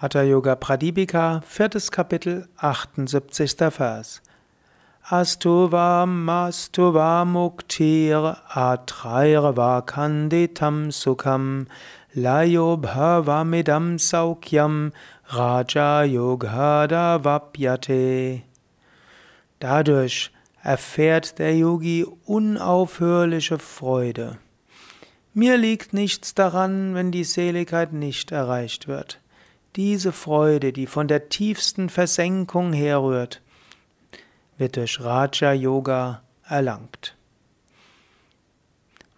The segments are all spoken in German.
Hatha Yoga Pradipika, viertes Kapitel, 78. Vers. Astuvam astuvam muktir atrairva kanditam sukham layo bhavamidam saukyam raja yoghada vapyate. Dadurch erfährt der Yogi unaufhörliche Freude. Mir liegt nichts daran, wenn die Seligkeit nicht erreicht wird. Diese Freude, die von der tiefsten Versenkung herrührt, wird durch Raja Yoga erlangt.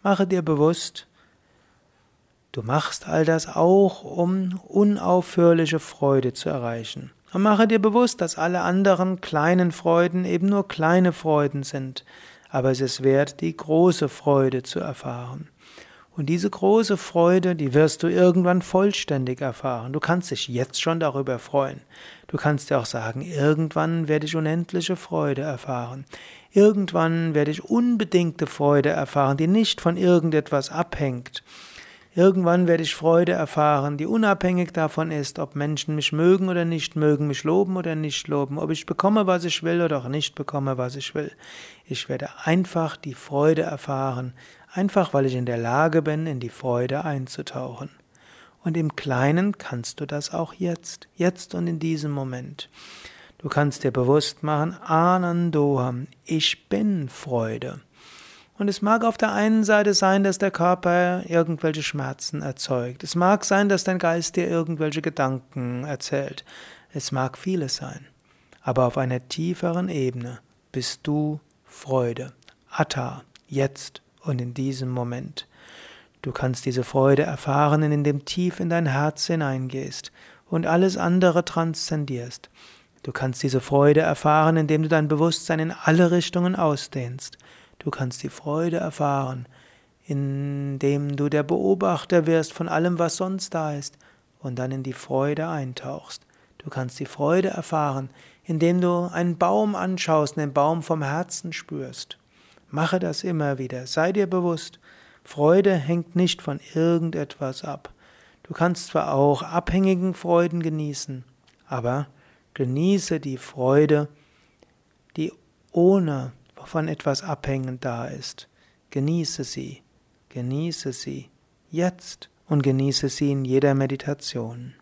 Mache dir bewusst, du machst all das auch, um unaufhörliche Freude zu erreichen. Und mache dir bewusst, dass alle anderen kleinen Freuden eben nur kleine Freuden sind, aber es ist wert, die große Freude zu erfahren. Und diese große Freude, die wirst du irgendwann vollständig erfahren. Du kannst dich jetzt schon darüber freuen. Du kannst dir auch sagen, irgendwann werde ich unendliche Freude erfahren. Irgendwann werde ich unbedingte Freude erfahren, die nicht von irgendetwas abhängt. Irgendwann werde ich Freude erfahren, die unabhängig davon ist, ob Menschen mich mögen oder nicht mögen, mich loben oder nicht loben, ob ich bekomme, was ich will oder auch nicht bekomme, was ich will. Ich werde einfach die Freude erfahren, einfach weil ich in der Lage bin, in die Freude einzutauchen. Und im Kleinen kannst du das auch jetzt, jetzt und in diesem Moment. Du kannst dir bewusst machen, Anandoham, ich bin Freude. Und es mag auf der einen Seite sein, dass der Körper irgendwelche Schmerzen erzeugt. Es mag sein, dass dein Geist dir irgendwelche Gedanken erzählt. Es mag vieles sein. Aber auf einer tieferen Ebene bist du Freude. Atta, jetzt und in diesem Moment. Du kannst diese Freude erfahren, indem du tief in dein Herz hineingehst und alles andere transzendierst. Du kannst diese Freude erfahren, indem du dein Bewusstsein in alle Richtungen ausdehnst. Du kannst die Freude erfahren, indem du der Beobachter wirst von allem, was sonst da ist, und dann in die Freude eintauchst. Du kannst die Freude erfahren, indem du einen Baum anschaust den Baum vom Herzen spürst. Mache das immer wieder, sei dir bewusst, Freude hängt nicht von irgendetwas ab. Du kannst zwar auch abhängigen Freuden genießen, aber genieße die Freude, die ohne von etwas abhängend da ist. Genieße sie, genieße sie jetzt und genieße sie in jeder Meditation.